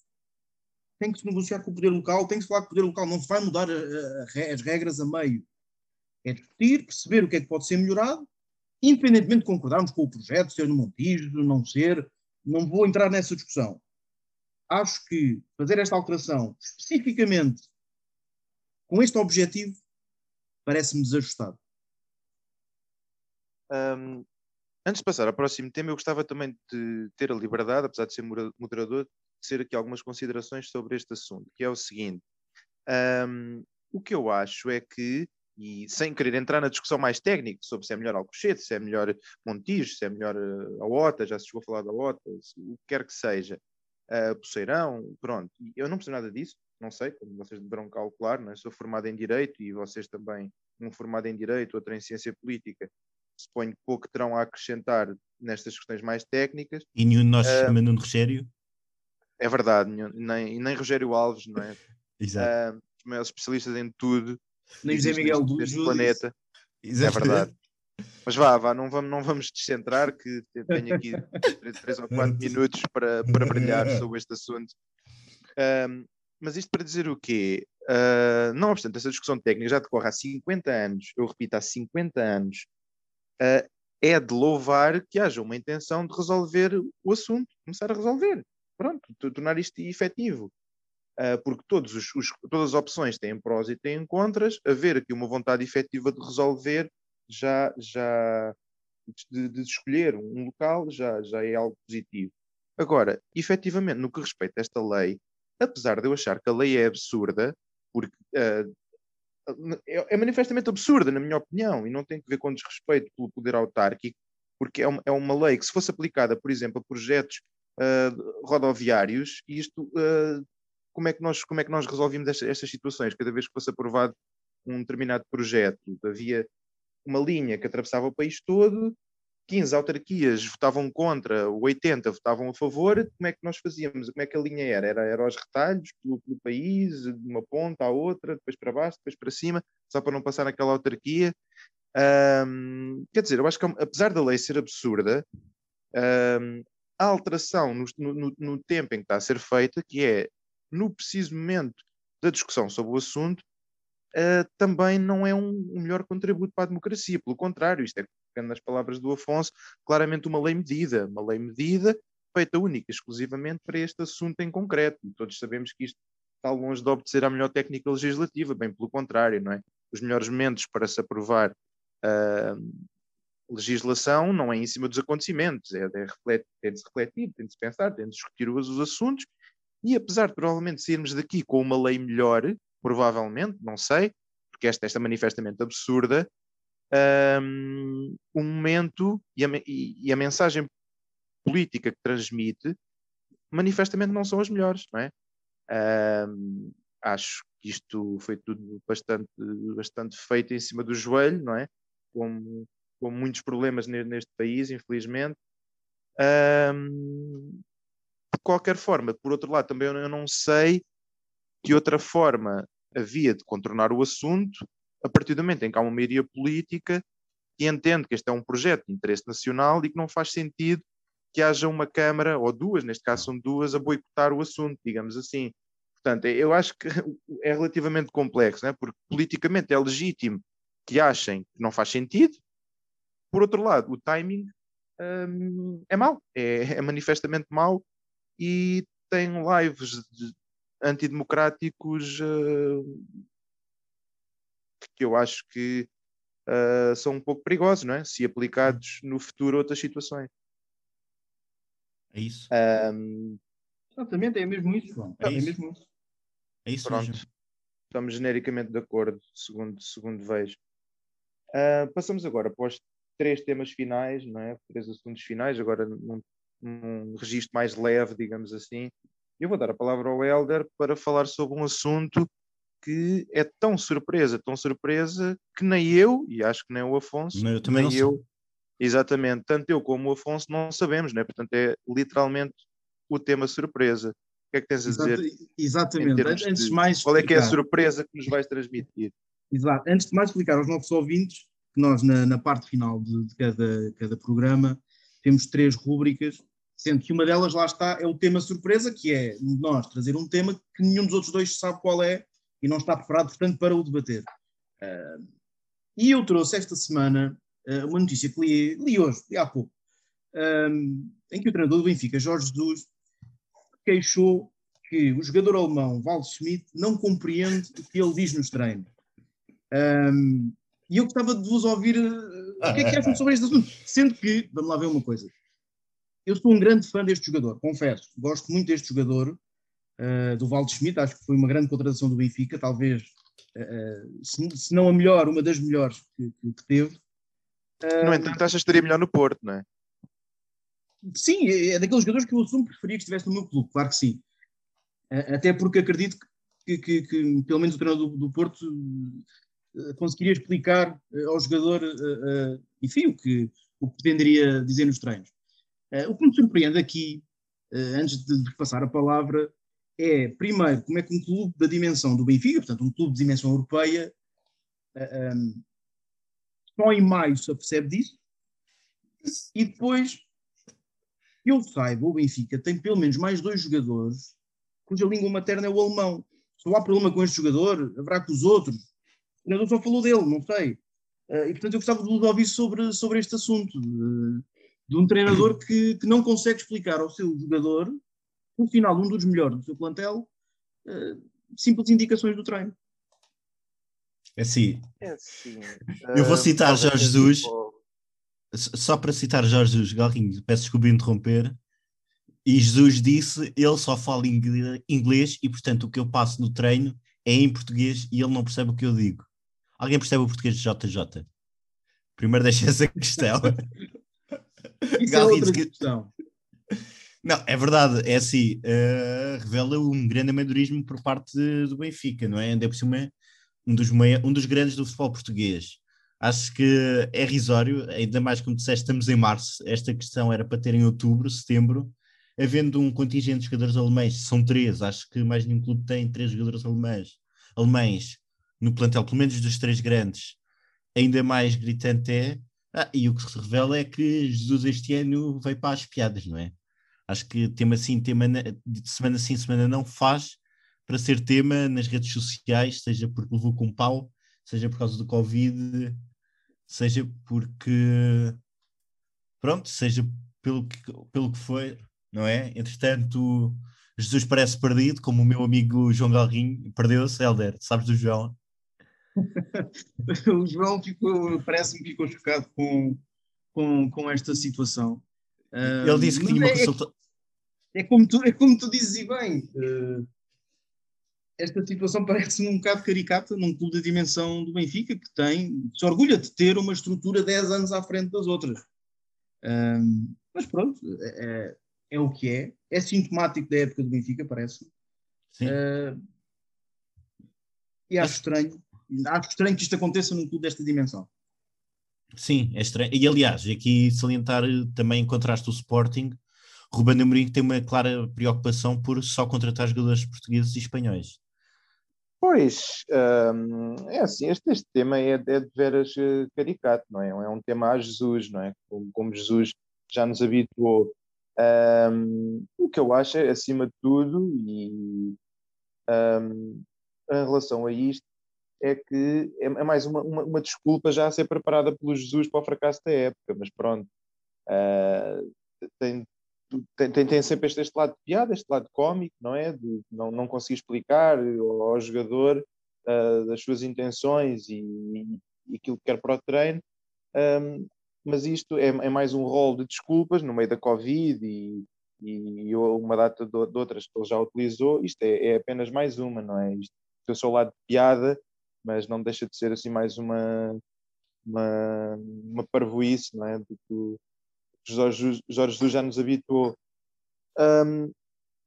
tem que se negociar com o poder local, tem que se falar com o poder local, não se vai mudar a, a, as regras a meio. É discutir, perceber o que é que pode ser melhorado, independentemente de concordarmos com o projeto, ser no Montijo, não ser, não vou entrar nessa discussão. Acho que fazer esta alteração especificamente com este objetivo parece-me desajustado. Um, antes de passar ao próximo tema, eu gostava também de ter a liberdade, apesar de ser moderador, ser aqui algumas considerações sobre este assunto, que é o seguinte. Um, o que eu acho é que, e sem querer entrar na discussão mais técnica sobre se é melhor Alcochete, se é melhor Montijo, se é melhor uh, a OTA, já se chegou a falar da OTA, o que quer que seja, uh, Poceirão, pronto. Eu não percebo nada disso, não sei, como vocês deverão calcular, não é? sou formado em Direito e vocês também, um formado em Direito, outro em Ciência Política, suponho que pouco terão a acrescentar nestas questões mais técnicas. E nenhum de nós se uh, chama Nuno Rogério? É verdade, nem, nem Rogério Alves, não é? *laughs* Exato. Uh, os maiores especialistas em tudo. Nem José Miguel do planeta. Exato. É verdade. Mas vá, vá, não vamos, não vamos descentrar, que tenho aqui três ou quatro *laughs* minutos para, para brilhar *laughs* sobre este assunto. Um, mas isto para dizer o quê? Uh, não obstante, essa discussão técnica já decorre há 50 anos, eu repito, há 50 anos, uh, é de louvar que haja uma intenção de resolver o assunto, começar a resolver pronto, tornar isto efetivo. Uh, porque todos os, os, todas as opções têm prós e têm contras, haver aqui uma vontade efetiva de resolver já, já de, de, escolher um local já, já é algo positivo. Agora, efetivamente, no que respeita a esta lei, apesar de eu achar que a lei é absurda, porque uh, é, é, manifestamente absurda, na minha opinião, e não tem que ver com desrespeito pelo poder autárquico, porque é uma, é uma lei que, se fosse aplicada, por exemplo, a projetos uh, rodoviários, e isto, uh, como, é que nós, como é que nós resolvemos estas, estas situações? Cada vez que fosse aprovado um determinado projeto, havia uma linha que atravessava o país todo, 15 autarquias votavam contra, 80 votavam a favor, como é que nós fazíamos? Como é que a linha era? Era, era aos retalhos pelo, pelo país, de uma ponta à outra, depois para baixo, depois para cima, só para não passar naquela autarquia. Um, quer dizer, eu acho que apesar da lei ser absurda, um, a alteração no, no, no, tempo em que está a ser feita, que é no preciso momento da discussão sobre o assunto, uh, também não é um, um, melhor contributo para a democracia. Pelo contrário, isto é, nas palavras do Afonso, claramente uma lei medida. Uma lei medida feita única exclusivamente para este assunto em concreto. E todos sabemos que isto está longe de obedecer à melhor técnica legislativa, bem pelo contrário, não é? Os melhores momentos para se aprovar uh, legislação não é em cima dos acontecimentos, é, é tem de se refletir, tem de se pensar, tem de discutir os, os assuntos, e apesar de provavelmente sairmos daqui com uma lei melhor, provavelmente, não sei, porque esta, esta é manifestamente absurda, um, o momento e a, e a, mensagem política que transmite manifestamente não são as melhores, não é? Um, acho que isto foi tudo bastante, bastante feito em cima do joelho, não é? Como, com muitos problemas neste país, infelizmente. Um, de qualquer forma, por outro lado, também eu não sei que outra forma havia de contornar o assunto a partir do momento em que há uma maioria política que entende que este é um projeto de interesse nacional e que não faz sentido que haja uma Câmara, ou duas, neste caso são duas, a boicotar o assunto, digamos assim. Portanto, eu acho que *laughs* é relativamente complexo, né? porque politicamente é legítimo que achem que não faz sentido, por outro lado, o timing um, é mau, é, *laughs* é, manifestamente mau e tem lives antidemocráticos uh, que eu acho que uh, são um pouco perigosos, não é? Se aplicados no futuro a outras situações. É isso. Um, Exatamente, é mesmo isso, João. É, é isso. mesmo isso. É isso Pronto. Mesmo. Estamos genericamente de acordo, segundo, segundo vejo. Uh, passamos agora para os três temas finais, não é? três assuntos finais, agora num, num registro mais leve, digamos assim. Eu vou dar a palavra ao Helder para falar sobre um assunto que é tão surpresa, tão surpresa, que nem eu, e acho que nem o Afonso, eu também nem eu, exatamente, tanto eu como o Afonso não sabemos, né? portanto é literalmente o tema surpresa. O que é que tens a dizer? Exatamente. Antes de mais qual é que é a surpresa que nos vais transmitir? Exato. Antes de mais explicar aos nossos ouvintes nós, na, na parte final de, de cada, cada programa, temos três rúbricas, sendo que uma delas, lá está, é o tema surpresa, que é nós trazer um tema que nenhum dos outros dois sabe qual é e não está preparado, portanto, para o debater. Uh, e eu trouxe esta semana uh, uma notícia que li, li hoje, li há pouco, em que o treinador do Benfica, Jorge Jesus, queixou que o jogador alemão Val Schmidt não compreende o que ele diz nos treinos. E eu gostava de vos ouvir uh, o que é que acham sobre este assunto. Sendo que, vamos lá ver uma coisa. Eu sou um grande fã deste jogador, confesso. Gosto muito deste jogador, uh, do Val Schmidt. Acho que foi uma grande contratação do Benfica, talvez, uh, se, se, não a melhor, uma das melhores que, que, que teve. No entanto, achas que estaria melhor no Porto, não é? Sim, é, é daqueles jogadores que eu assumo que preferia que estivesse no meu clube, claro que sim. Até porque acredito que, que, que pelo menos o treinador do, do Porto eh, conseguiria explicar eh, ao jogador, eh, enfim, o que, o que pretenderia dizer nos treinos. O que me surpreende aqui, antes de passar a palavra, é, primeiro, como é que um clube da dimensão do Benfica, portanto, um clube de dimensão europeia, só em maio se apercebe disso, e depois eu saiba, o Benfica tem pelo menos mais dois jogadores cuja língua materna é o alemão. Se há problema com este jogador, haverá com os outros. O treinador só falou dele, não sei. Uh, e portanto eu gostava de ouvir sobre, sobre este assunto. Uh, de um treinador que, que não consegue explicar ao seu jogador, no final, um dos melhores do seu plantel, uh, simples indicações do treino. É assim. É assim eu vou citar Jorge Jesus. Tipo só para citar Jorge Jesus, Galrinho, peço desculpa interromper, e Jesus disse, ele só fala inglês e, portanto, o que eu passo no treino é em português e ele não percebe o que eu digo. Alguém percebe o português de JJ? Primeiro deixa essa questão. *laughs* Isso é outra questão. Não, é verdade, é assim, uh, revela um grande amadorismo por parte do Benfica, não é? Ainda por cima, um dos, meia, um dos grandes do futebol português. Acho que é risório, ainda mais como disseste, estamos em março, esta questão era para ter em outubro, setembro, havendo um contingente de jogadores alemães, são três, acho que mais nenhum clube tem três jogadores alemães, alemães no plantel, pelo menos dos três grandes, ainda mais gritante é, ah, e o que se revela é que Jesus este ano veio para as piadas, não é? Acho que tema assim, tema de semana sim, semana não faz para ser tema nas redes sociais, seja porque levou com pau, seja por causa do Covid, seja porque pronto, seja pelo que, pelo que foi, não é? Entretanto, Jesus parece perdido, como o meu amigo João Galrinho perdeu-se, Helder, sabes do João? *laughs* o João ficou, parece-me que ficou chocado com, com, com esta situação. Ele disse que tinha uma é, consulta. É, é, como tu, é como tu dizes e bem. Uh, esta situação parece-me um bocado caricata num clube da dimensão do Benfica, que tem, se orgulha de ter uma estrutura 10 anos à frente das outras. Um, mas pronto, é, é, o que é. É sintomático da época do Benfica, parece-me. Uh, e acho estranho. Acho estranho que isto aconteça num clube desta dimensão. Sim, é estranho. E aliás, aqui salientar também em contraste o Sporting, Ruben Amorim tem uma clara preocupação por só contratar jogadores portugueses e espanhóis. Pois, hum, é assim, este, este tema é, é, de veras eh, caricato, não é? É um tema a Jesus, não é? Como, como Jesus já nos habituou. Um, o que eu acho é, acima de tudo, e um, em relação a isto, é que é, é mais uma, uma, uma, desculpa já a ser preparada pelo Jesus para o fracasso da época, mas pronto, uh, tem, tem, tem, tem, sempre este, este, lado de piada, este lado cómico, não é? De não, não conseguir explicar ao, ao jogador uh, das suas intenções e, e, aquilo que quer para o treino. Um, mas isto é, é, mais um rol de desculpas no meio da Covid e, e uma data de, de, outras que ele já utilizou. Isto é, é, apenas mais uma, não é? Isto tem o seu lado de piada, mas não deixa de ser assim mais uma, uma, uma parvoíce, não é? Do que, Jorge, Jorge Jesus já nos habituou. Um,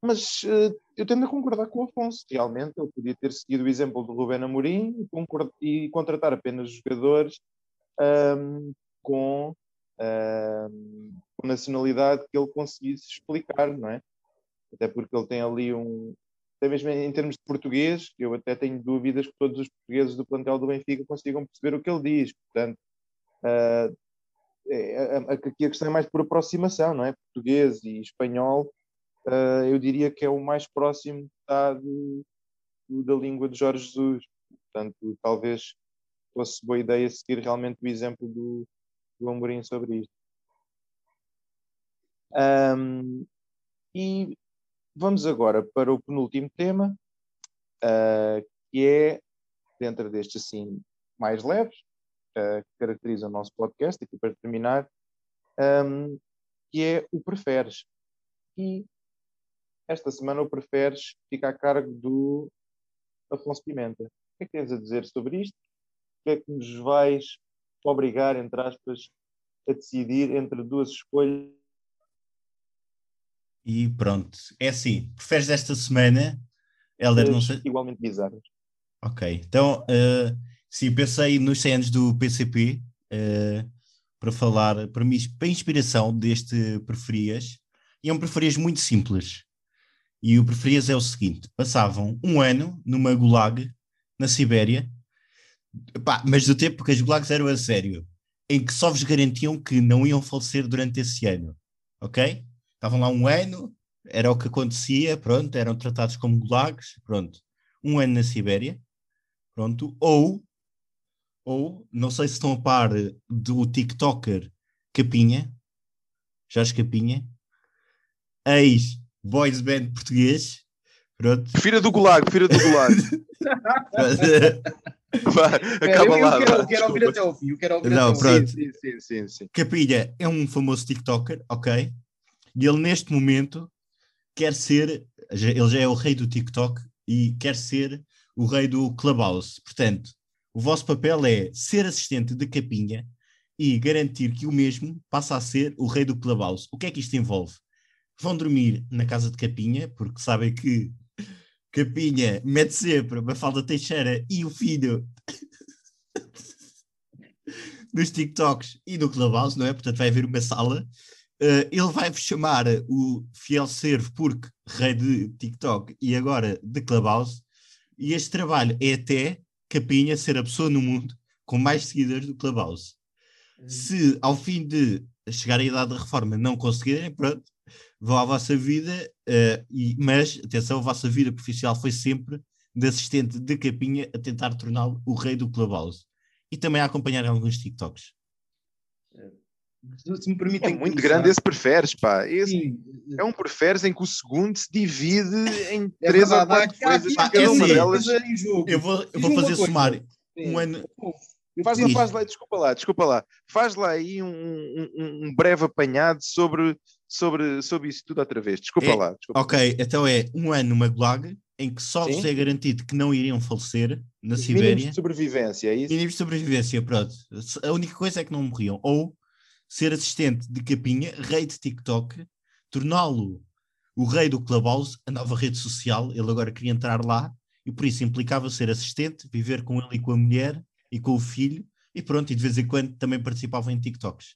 mas uh, eu tendo a concordar com o Afonso. Realmente, ele podia ter seguido o exemplo do Rubén Amorim e, e contratar apenas jogadores um, com, um, com nacionalidade que ele conseguisse explicar, não é? Até porque ele tem ali um. Até mesmo em termos de português, eu até tenho dúvidas que todos os portugueses do plantel do Benfica consigam perceber o que ele diz. Portanto, Uh, é, aqui a questão é mais por aproximação, não é? Português e espanhol, uh, eu diria que é o mais próximo da língua de Jorge Jesus. Portanto, talvez fosse boa ideia seguir realmente o exemplo do, do Amorim sobre isto. Um, e vamos agora para o penúltimo tema, uh, que é, dentro destes assim mais leves, uh, que caracteriza o nosso podcast, aqui para terminar, um, que é o preferes. E esta semana o preferes fica a cargo do Afonso Pimenta. O que é que tens a dizer sobre isto? O que é que nos vais obrigar, entre aspas, a decidir entre duas escolhas e pronto, é assim, preferes esta semana, Helder, não sei... Igualmente bizarras. Ok, então, uh, sim, pensei nos 100 anos do PCP, uh, eh, para falar, para, mim, para inspiração deste Preferias, e é um Preferias muito simples. E o Preferias é o seguinte, passavam um ano numa gulag, na Sibéria, Pá, mas do tempo que as gulags eram a sério, em que só vos garantiam que não iam falecer durante esse ano, ok? Estavam lá um ano, era o que acontecia, pronto, eram tratados como gulags, pronto, um ano na Sibéria, pronto, ou, ou, não sei se estão a par do TikToker Capinha, Jorge Capinha, ex-boys band português, pronto. Filha do gulag, filha do gulag. *laughs* *laughs* acaba lá. Eu quero, quero ouvir até ao fim. Eu quero ouvir não, até pronto. Sim, sim, sim, sim. Capinha é um famoso TikToker, ok? E ele, neste momento, quer ser, ele já é o rei do TikTok e quer ser o rei do Clubhouse. Portanto, o vosso papel é ser assistente de capinha e garantir que o mesmo passa a ser o rei do Clubhouse. O que é que isto envolve? Vão dormir na casa de capinha, porque sabem que capinha mete sempre uma falda Teixeira e o filho *laughs* nos TikToks e no Clubhouse, não é? Portanto, vai haver uma sala Uh, ele vai-vos chamar o fiel servo porque rei de TikTok e agora de Clubhouse. E este trabalho é até Capinha ser a pessoa no mundo com mais seguidores do Clubhouse. Uhum. Se ao fim de chegar à idade da reforma não conseguirem, pronto, vão à vossa vida, uh, e, mas atenção, a vossa vida profissional foi sempre de assistente de Capinha a tentar torná-lo o rei do Clubhouse. E também a acompanhar alguns TikToks. Se me permitem. É muito grande esse preferes, pá. Esse é um preferes em que o segundo se divide em é três ou quatro coisas. Pá, cada uma delas. Eu vou, eu vou fazer sumário. Um ano. Faz lá, faz lá, desculpa lá, desculpa lá. Faz lá aí um, um, um breve apanhado sobre, sobre, sobre isso tudo outra vez. Desculpa é, lá. Desculpa ok, então é um ano numa gulag em que só vos é garantido que não iriam falecer na Os Sibéria. Mínimos de sobrevivência, é isso? Mínimos de sobrevivência, pronto. A única coisa é que não morriam. Ou ser assistente de capinha, rei de TikTok, torná-lo o rei do Clubhouse, a nova rede social, ele agora queria entrar lá, e por isso implicava ser assistente, viver com ele e com a mulher e com o filho, e pronto, e de vez em quando também participava em TikToks.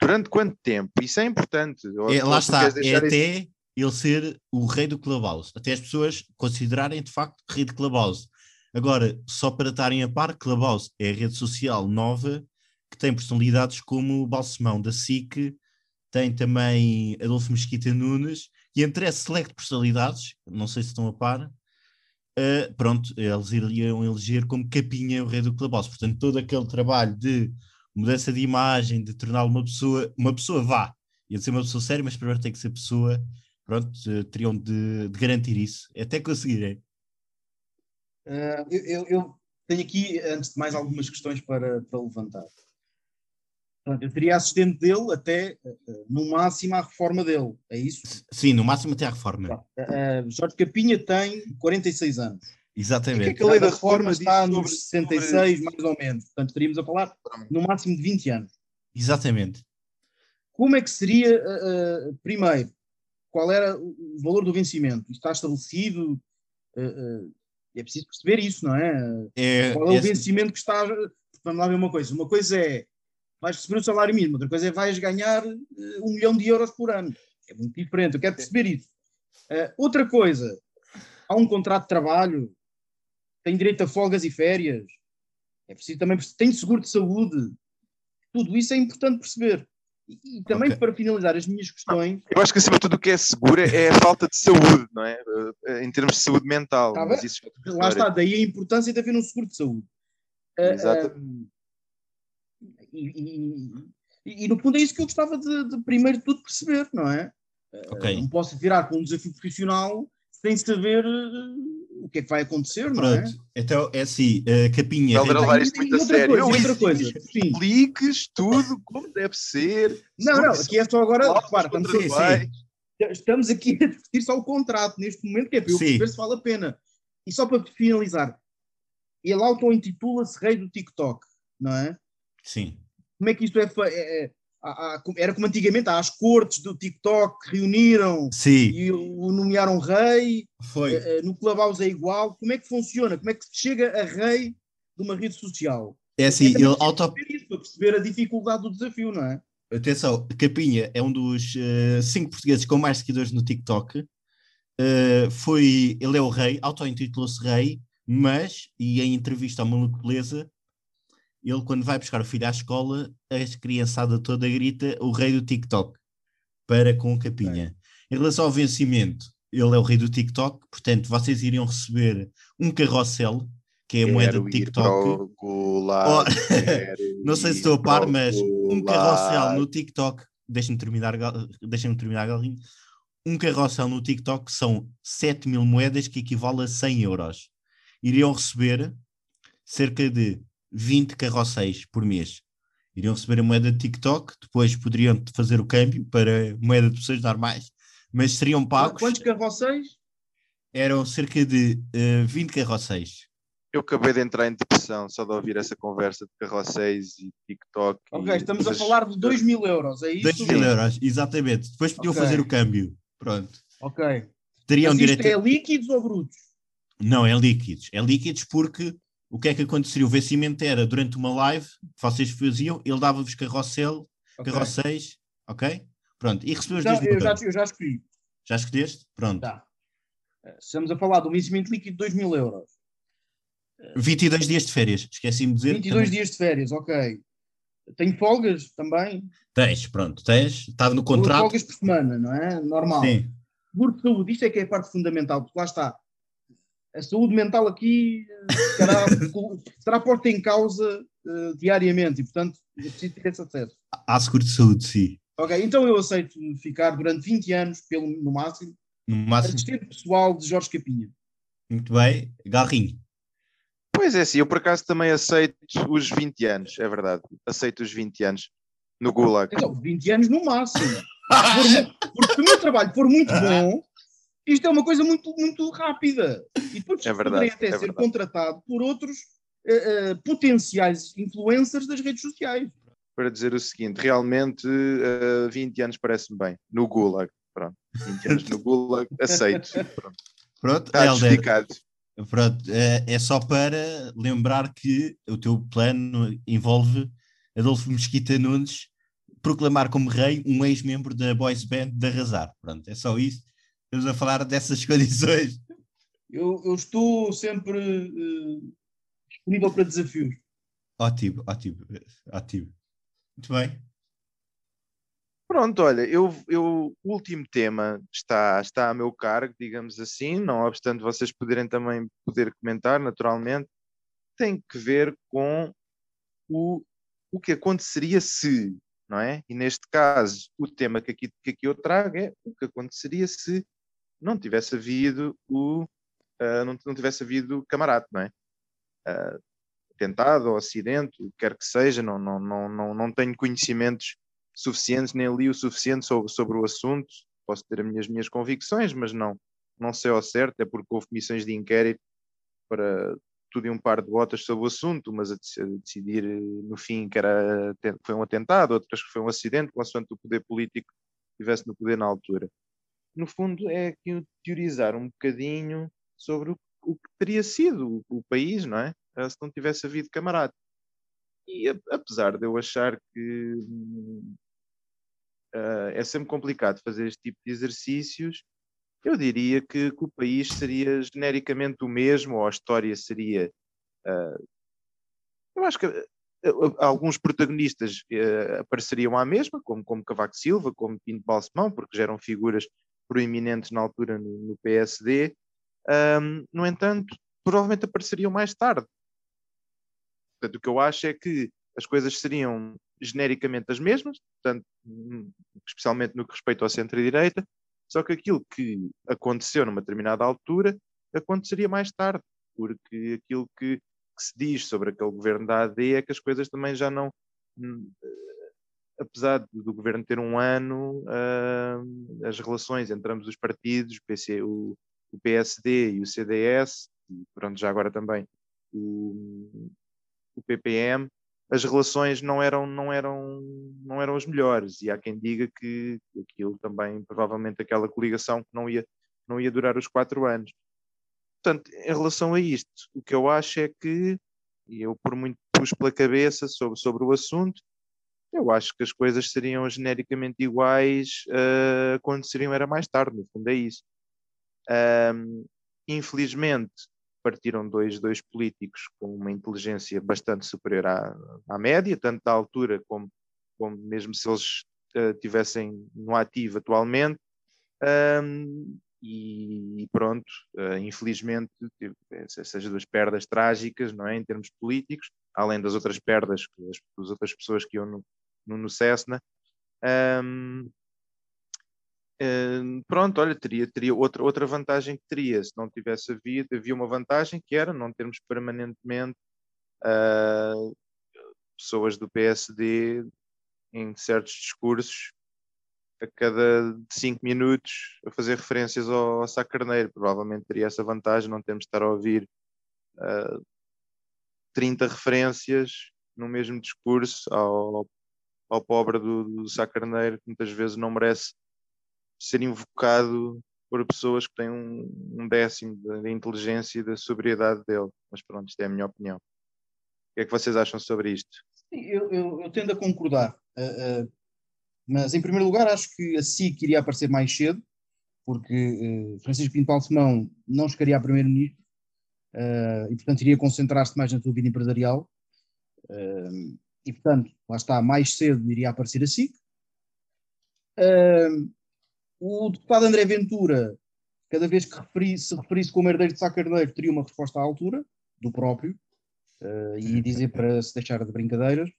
Durante quanto tempo? Isso é importante. É, lá está, é até isso? ele ser o rei do Clubhouse, até as pessoas considerarem de facto rei de Clubhouse. Agora, só para estarem a par, Clubhouse é a rede social nova que tem personalidades como Balsemão da SIC, tem também Adolfo Mesquita Nunes, e entre essas select personalidades, não sei se estão a par, uh, pronto, eles iriam eleger como capinha o rei do Clubhouse. Portanto, todo aquele trabalho de mudança de imagem, de torná-lo uma pessoa, uma pessoa vá, ia ser uma pessoa séria, mas primeiro tem que ser pessoa, pronto, uh, teriam de, de, garantir isso, até conseguirem. Uh, eu, eu, tenho aqui, antes de mais, algumas questões para, para levantar. Eu seria assistente dele até, eh, no máximo, à reforma dele, é isso? Sim, no máximo até à reforma. Uh, Jorge Capinha tem 46 anos. Exatamente. Que, é que a lei da reforma está nos sobre, 66, sobre... mais ou menos. Portanto, estaríamos a falar no máximo de 20 anos. Exatamente. Como é que seria, uh, primeiro, qual era o valor do vencimento? Isto está estabelecido? Uh, é preciso perceber isso, não é? é qual é, é o vencimento que está. Vamos lá ver uma coisa. Uma coisa é vais receber o salário mínimo, outra coisa é vais ganhar uh, um milhão de euros por ano. É muito diferente, eu quero perceber isso. Uh, outra coisa, há um contrato de trabalho, tem direito a folgas e férias, é preciso também, tem seguro de saúde, Tudo isso é importante perceber. E, e também Ok. para finalizar as minhas questões, Eu acho que acima de tudo o que é seguro é a falta de saúde, não é? Eh, Em termos de saúde mental. Tá mas bem. isso é lá está, daí a importância de haver um seguro de saúde. Exato. ah, e, e- e- e, no fundo é isso que eu gostava de, de primeiro de tudo perceber, não é? Ah, Ok. Não posso virar com um desafio profissional sem saber ah, o que é que vai acontecer, não é? Pronto, então é assim, uh, Capinha. Rei- levar isto muito a outra sério. coisa, outra coisa. que Sim. Expliques tudo como deve ser. Não, não, aqui é só agora, repara, estamos, Sim, contratuais. *laughs* estamos aqui a discutir só o contrato neste momento, que é para eu Sim. perceber se vale a pena. E só para finalizar, ele auto-intitula-se rei do TikTok, não é? Sim. Como é que isto é, é- é- era como antigamente, as cortes do TikTok que reuniram Sim, e o nomearam rei, foi. eh, eh, no Clubhouse é igual. Como é que funciona? Como é que se chega a rei de uma rede social? É assim, É ele auto. perceber isso, perceber a dificuldade do desafio, não é? Atenção, Capinha é um dos eh, cinco portugueses com mais seguidores no TikTok. Eh, foi, ele é o rei, auto-intitulou-se rei, mas, e em entrevista ao Maluco Beleza, ele quando vai buscar o filho à escola, a criançada toda grita o rei do TikTok para com Capinha. Em relação ao vencimento, ele é o rei do TikTok, portanto, vocês iriam receber um carrossel, que é a moeda do TikTok. gulag, Oh, *laughs* Não sei se estou a par, mas um carrossel no TikTok, deixem-me terminar, deixem-me terminar, Galinho. Um carrossel no TikTok são 7 mil moedas, que equivale a 100 euros. Iriam receber cerca de 20 carrosséis por mês. Iriam receber a moeda de TikTok, depois poderiam fazer o câmbio para moeda de pessoas normais, mas seriam pagos, Quantos carrosséis? eram cerca de eh, 20 carrosséis. Eu acabei de entrar em depressão só de ouvir essa conversa de carrosséis e TikTok. Ok, e estamos a coisas- falar de 2 mil euros, é isso? 2 mil euros, exatamente. Depois podiam Ok. fazer o câmbio. Pronto. Ok. Teriam Mas isto direito. é líquidos ou brutos? Não, é líquidos. É líquidos porque o que é que aconteceria? O vencimento era durante uma live que vocês faziam, ele dava-vos carrossel, Ok. carrosséis, ok? Pronto. E recebeu os Então, dois eu, já, eu já escolhi. Já escolheste? Pronto. Tá. Eh, Estamos a falar do vencimento líquido de 2 mil euros. 22 dias de férias. Esqueci-me de dizer. 22 também. dias de férias, ok. Tenho folgas também. Tens, pronto. Tens. Estava no Duas contrato. folgas por semana, não é? Normal. Sim. Seguro de saúde, isto é que é a parte fundamental, porque lá está. A saúde mental aqui será, será posta em causa eh, diariamente e, portanto, eu preciso ter esse acesso. Há seguro de saúde, sim. Ok, então eu aceito ficar durante 20 anos, pelo, no máximo, No máximo. assistente pessoal de Jorge Capinha. Muito bem. Garrinho. Pois é, sim, eu por acaso também aceito os 20 anos, é verdade. Aceito os 20 anos no Gulag. Então, 20 anos no máximo. Porque se o meu trabalho for muito *laughs* bom, isto é uma coisa muito, muito rápida. E depois É verdade, poderei até é ser verdade. contratado por outros eh, eh, potenciais influencers das redes sociais. Para dizer o seguinte, realmente eh, 20 anos parece-me bem. No Gulag. Pronto. 20 anos no Gulag, aceito. Pronto. Pronto. Está justificado. Pronto, é, é só para lembrar que o teu plano envolve Adolfo Mesquita Nunes proclamar como rei um ex-membro da boys band de Arrasar. Pronto, é só isso. Estamos a falar dessas *laughs* condições. Eu, eu estou sempre eh, disponível para desafios. Ótimo, ótimo, ótimo. Muito bem. Pronto, olha, eu, eu, o último tema está, está a meu cargo, digamos assim, não obstante vocês poderem também poder comentar, naturalmente, tem que ver com o, o que aconteceria se, não é? E neste caso, o tema que aqui, que aqui eu trago é o que aconteceria se não tivesse havido o ah, não, não tivesse havido camarada, não é? Ah, atentado ou acidente, quer que seja, não, não, não, não, não tenho conhecimentos suficientes, nem li o suficiente sobre, sobre o assunto. Posso ter as minhas, minhas convicções, mas não, não sei ao certo, é porque houve comissões de inquérito para tudo e um par de botas sobre o assunto, mas a, dec- a decidir eh, no fim que era, foi um atentado, outras que foi um acidente, consoante o poder político estivesse no poder na altura. No fundo, é teorizar um bocadinho sobre o, o que teria sido o, o país, não é? Eh, Se não tivesse havido camarada. E a- apesar de eu achar que ah, é sempre complicado fazer este tipo de exercícios, eu diria que, que o país seria genericamente o mesmo, ou a história seria. ah, eu acho que alguns protagonistas uh, apareceriam à mesma, como, como Cavaco Silva, como Pinto Balsemão, porque já eram figuras proeminentes na altura no, no PSD. Um, no entanto, provavelmente apareceriam mais tarde. Portanto, o que eu acho é que as coisas seriam genericamente as mesmas, portanto, hum, especialmente no que respeita ao centro-direita, só que aquilo que aconteceu numa determinada altura aconteceria mais tarde, porque aquilo que, que se diz sobre aquele governo da AD é que as coisas também já não. Apesar do governo ter um ano, uh, as relações entre ambos os partidos, o, PC, o, o PSD e o CDS, e pronto, já agora também o, o PPM, as relações não eram, não, eram, não eram as melhores. E há quem diga que aquilo também, provavelmente, aquela coligação que não ia, não ia durar os quatro anos. Portanto, em relação a isto, o que eu acho é que, e eu por muito pus pela cabeça sobre, sobre o assunto, eu acho que as coisas seriam genericamente iguais uh, quando seriam era mais tarde, no fundo é isso. Um, infelizmente, partiram dois, dois políticos com uma inteligência bastante superior à, à média, tanto da altura como, como mesmo se eles uh, tivessem no ativo atualmente. Um, e, pronto, uh, infelizmente, essas duas perdas trágicas, não é, em termos políticos, além das outras perdas que as, as outras pessoas que iam no, no, no Cessna. Um, um, pronto, olha, teria, teria outra, outra vantagem que teria, se não tivesse havido, havia uma vantagem que era não termos permanentemente uh, pessoas do PSD em certos discursos a cada cinco minutos a fazer referências ao, ao Sá Carneiro. Provavelmente teria essa vantagem, não temos de estar a ouvir uh, 30 referências no mesmo discurso ao, ao pobre do, do que muitas vezes não merece ser invocado por pessoas que têm um, um décimo da inteligência e da sobriedade dele. Mas pronto, isto é a minha opinião. O que é que vocês acham sobre isto? Sim, eu, eu, eu tendo a concordar. Uh, uh, mas, em primeiro lugar, acho que a SIC iria aparecer mais cedo, porque uh, Francisco Pinto Balsemão não chegaria a primeiro-ministro e, portanto, iria concentrar-se mais na sua vida empresarial. E, portanto, lá está, mais cedo iria aparecer a SIC. o deputado André Ventura, cada vez que referi, se referisse como herdeiro de Sá Carneiro, teria uma resposta à altura, do próprio, e dizer para se deixar de brincadeiras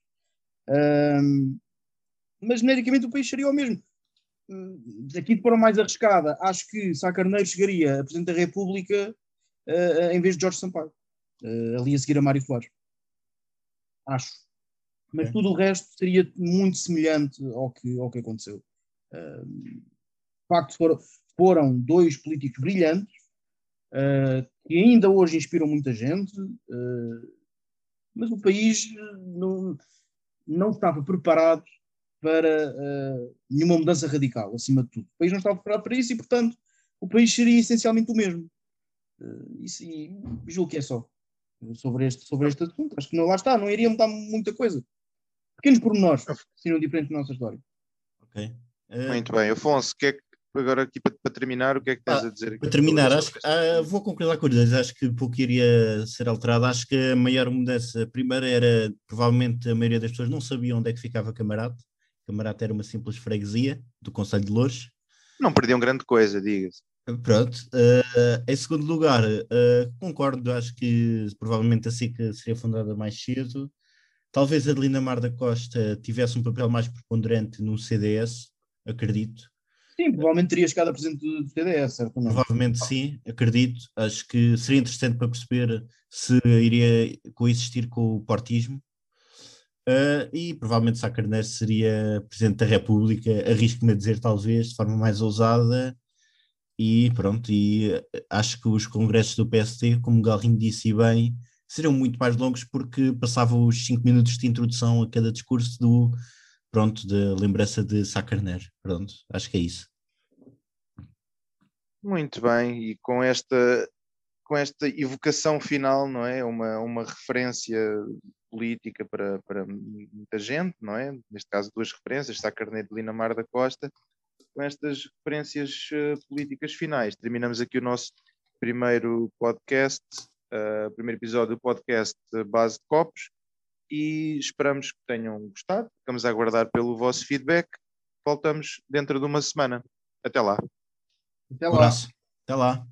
mas genericamente o país seria o mesmo. Aqui de forma mais arriscada, acho que Sá Carneiro chegaria a Presidente da República uh, em vez de Jorge Sampaio, uh, ali a seguir a Mário Soares. Acho. Mas é. tudo o resto seria muito semelhante ao que, ao que aconteceu. Uh, de facto, foram, foram dois políticos brilhantes uh, que ainda hoje inspiram muita gente, uh, mas o país não, não estava preparado para nenhuma mudança radical, acima de tudo. O país não estava preparado para isso e, portanto, o país seria essencialmente o mesmo. Isso, e julgo que é só sobre este, sobre este assunto. Acho que não, lá está, não iria mudar muita coisa. Pequenos pormenores seriam diferentes da nossa história. Ok. Uh... Muito bem. Afonso, que é que, agora aqui para, para, terminar, o que é que tens ah, a dizer? Para terminar, acho que, ah, vou concordar com os acho que pouco iria ser alterado. Acho que a maior mudança, primeiro era, provavelmente a maioria das pessoas não sabia onde é que ficava Camarate, Camarata era uma simples freguesia do Conselho de Louros. Não perdiam grande coisa, diga-se. Pronto. Uh, em segundo lugar, uh, concordo, acho que provavelmente a SICA seria fundada mais cedo. Talvez a Adelina Mar da Costa tivesse um papel mais preponderante no CDS, acredito. Sim, provavelmente teria chegado a presidente do CDS, certo? Não? Provavelmente sim, acredito. Acho que seria interessante para perceber se iria coexistir com o portismo. Uh, e provavelmente Sá Carneiro seria Presidente da República, arrisco-me a dizer talvez, de forma mais ousada, e pronto, e acho que os congressos do PST, como o Galrinho disse bem, seriam muito mais longos porque passavam os 5 minutos de introdução a cada discurso do, pronto, da lembrança de Sá Carneiro, pronto, acho que é isso. Muito bem, e com esta, com esta evocação final, não é? Uma, uma referência política para, para muita gente, não é? Neste caso, duas referências, Sá Carneiro de Lina Mar da Costa, com estas referências uh, políticas finais. Terminamos aqui o nosso primeiro podcast, uh, primeiro episódio do podcast Base de Copos. e esperamos que tenham gostado. Ficamos a aguardar pelo vosso feedback. Voltamos dentro de uma semana. Até lá. Até Um lá. abraço. Até lá.